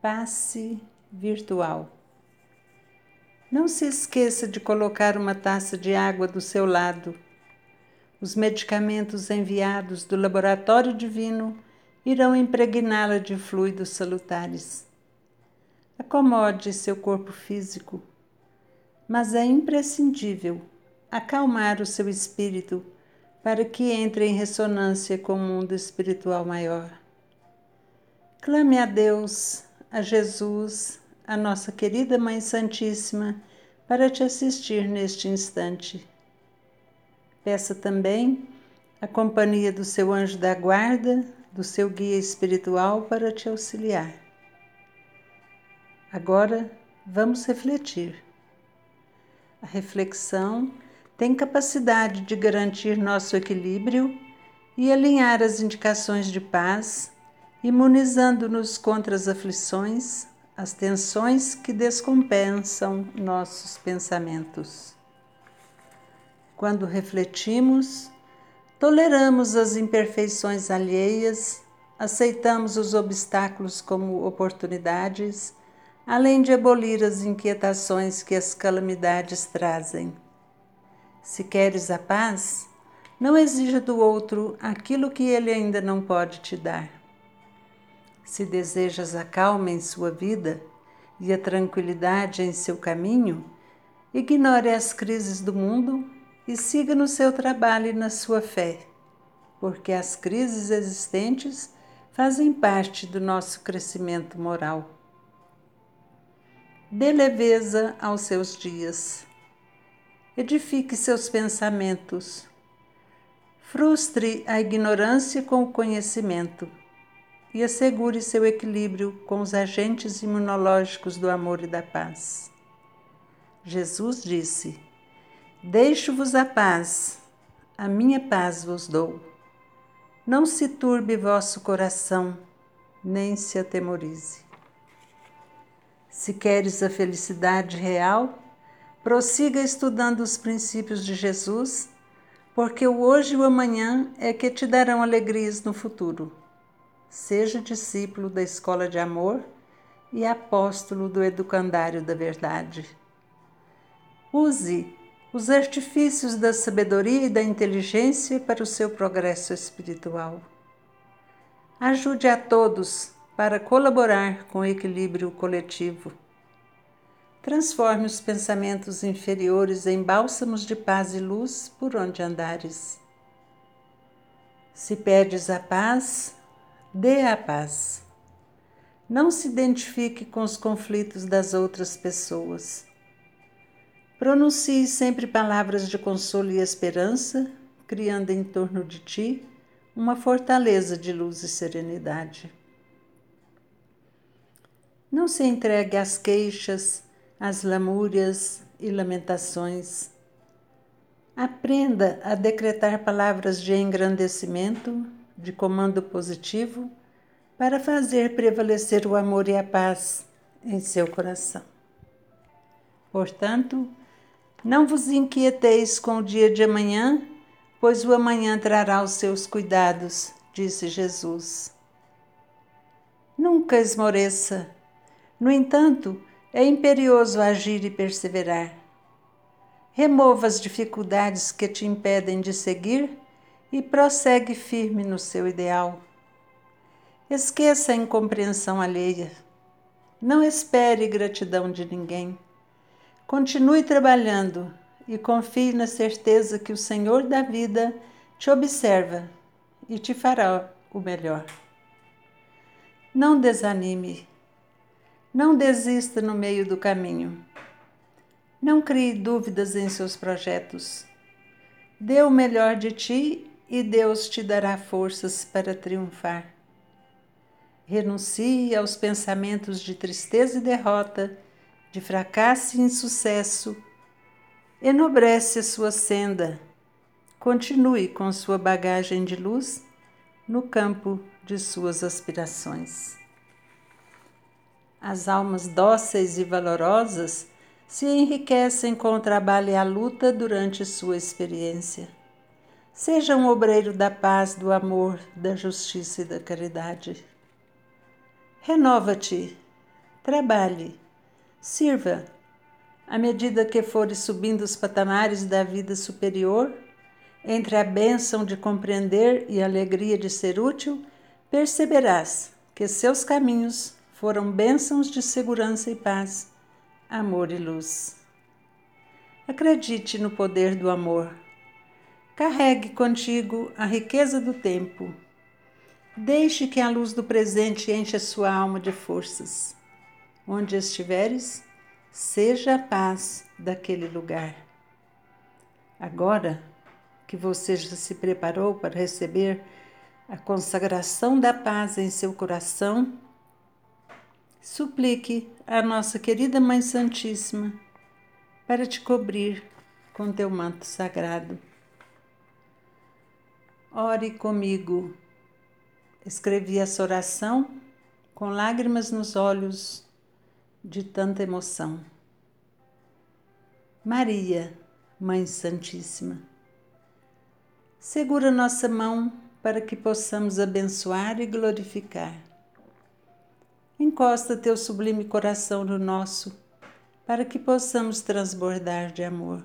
passe virtual. Não se esqueça de colocar uma taça de água do seu lado. Os medicamentos enviados do laboratório divino irão impregná-la de fluidos salutares. Acomode seu corpo físico, mas é imprescindível acalmar o seu espírito para que entre em ressonância com o mundo espiritual maior. Clame a Deus, a Jesus, a nossa querida Mãe Santíssima, para te assistir neste instante. Peça também a companhia do seu anjo da guarda, do seu guia espiritual para te auxiliar. Agora vamos refletir. A reflexão tem capacidade de garantir nosso equilíbrio e alinhar as indicações de paz, imunizando-nos contra as aflições, as tensões que descompensam nossos pensamentos. Quando refletimos, toleramos as imperfeições alheias, aceitamos os obstáculos como oportunidades, além de abolir as inquietações que as calamidades trazem. Se queres a paz, não exija do outro aquilo que ele ainda não pode te dar. Se desejas a calma em sua vida e a tranquilidade em seu caminho, ignore as crises do mundo e siga no seu trabalho e na sua fé, porque as crises existentes fazem parte do nosso crescimento moral. Dê leveza aos seus dias edifique seus pensamentos. Frustre a ignorância com o conhecimento e assegure seu equilíbrio com os agentes imunológicos do amor e da paz. Jesus disse: Deixo-vos a paz, a minha paz vos dou. Não se turbe vosso coração, nem se atemorize. Se queres a felicidade real, Prossiga estudando os princípios de Jesus, porque o hoje e o amanhã é que te darão alegrias no futuro. Seja discípulo da escola de amor e apóstolo do educandário da verdade. Use os artifícios da sabedoria e da inteligência para o seu progresso espiritual. Ajude a todos para colaborar com o equilíbrio coletivo transforme os pensamentos inferiores em bálsamos de paz e luz por onde andares. Se pedes a paz, dê a paz. Não se identifique com os conflitos das outras pessoas. Pronuncie sempre palavras de consolo e esperança, criando em torno de ti uma fortaleza de luz e serenidade. Não se entregue às queixas, as lamúrias e lamentações. Aprenda a decretar palavras de engrandecimento, de comando positivo, para fazer prevalecer o amor e a paz em seu coração. Portanto, não vos inquieteis com o dia de amanhã, pois o amanhã trará os seus cuidados, disse Jesus. Nunca esmoreça. No entanto, é imperioso agir e perseverar. Remova as dificuldades que te impedem de seguir e prossegue firme no seu ideal. Esqueça a incompreensão alheia. Não espere gratidão de ninguém. Continue trabalhando e confie na certeza que o Senhor da vida te observa e te fará o melhor. Não desanime não desista no meio do caminho. Não crie dúvidas em seus projetos. Dê o melhor de ti e Deus te dará forças para triunfar. Renuncie aos pensamentos de tristeza e derrota, de fracasso e insucesso. Enobrece a sua senda. Continue com sua bagagem de luz no campo de suas aspirações. As almas dóceis e valorosas se enriquecem com o trabalho e a luta durante sua experiência. Seja um obreiro da paz, do amor, da justiça e da caridade. Renova-te, trabalhe, sirva. À medida que fores subindo os patamares da vida superior, entre a bênção de compreender e a alegria de ser útil, perceberás que seus caminhos foram bênçãos de segurança e paz, amor e luz. Acredite no poder do amor. Carregue contigo a riqueza do tempo. Deixe que a luz do presente enche a sua alma de forças. Onde estiveres, seja a paz daquele lugar. Agora que você já se preparou para receber a consagração da paz em seu coração, suplique a nossa querida Mãe Santíssima para te cobrir com teu manto sagrado. Ore comigo. Escrevi essa oração com lágrimas nos olhos de tanta emoção. Maria, Mãe Santíssima, segura nossa mão para que possamos abençoar e glorificar. Encosta teu sublime coração no nosso, para que possamos transbordar de amor.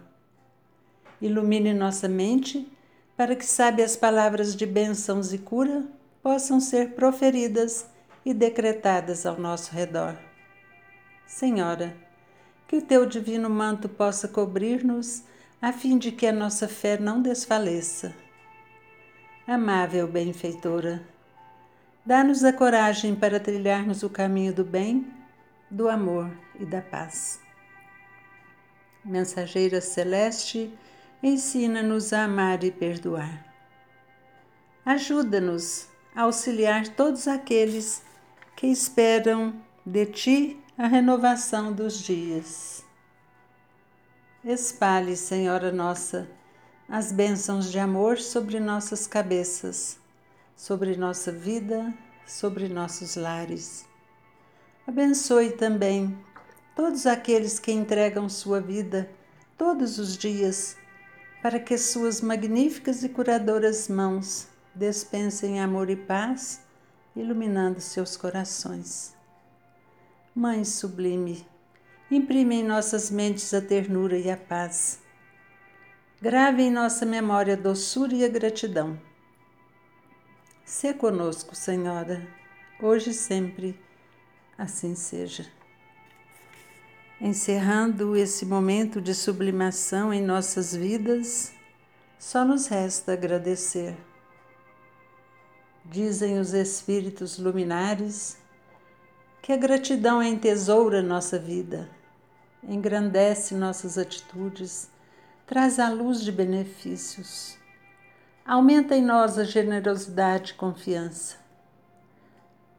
Ilumine nossa mente, para que sabe as palavras de bênçãos e cura possam ser proferidas e decretadas ao nosso redor. Senhora, que o teu divino manto possa cobrir-nos, a fim de que a nossa fé não desfaleça. Amável benfeitora, dá-nos a coragem para trilharmos o caminho do bem, do amor e da paz. Mensageira celeste, ensina-nos a amar e perdoar. Ajuda-nos a auxiliar todos aqueles que esperam de ti a renovação dos dias. Espalhe, Senhora Nossa, as bênçãos de amor sobre nossas cabeças, sobre nossa vida, sobre nossos lares. Abençoe também todos aqueles que entregam sua vida todos os dias para que suas magníficas e curadoras mãos dispensem amor e paz, iluminando seus corações. Mãe sublime, imprime em nossas mentes a ternura e a paz. Grave em nossa memória a doçura e a gratidão. Se conosco, Senhora, hoje e sempre, assim seja. Encerrando esse momento de sublimação em nossas vidas, só nos resta agradecer. Dizem os Espíritos luminares que a gratidão entesoura nossa vida, engrandece nossas atitudes, traz a luz de benefícios, aumenta em nós a generosidade e confiança.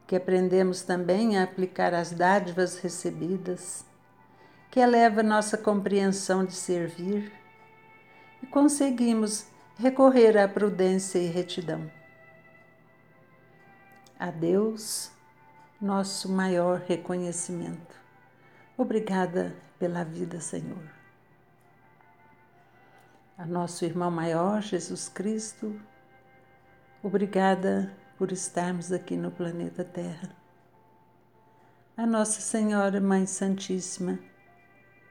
Que aprendemos também a aplicar as dádivas recebidas, que eleva nossa compreensão de servir e conseguimos recorrer à prudência e retidão. A Deus, nosso maior reconhecimento. Obrigada pela vida, Senhor. A nosso irmão maior, Jesus Cristo, obrigada por estarmos aqui no planeta Terra. A Nossa Senhora Mãe Santíssima,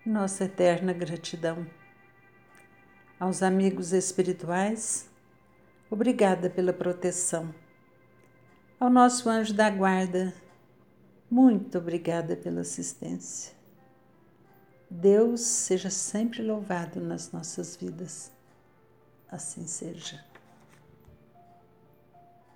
nossa eterna gratidão. Aos amigos espirituais, obrigada pela proteção. Ao nosso anjo da guarda, muito obrigada pela assistência. Deus seja sempre louvado nas nossas vidas. Assim seja.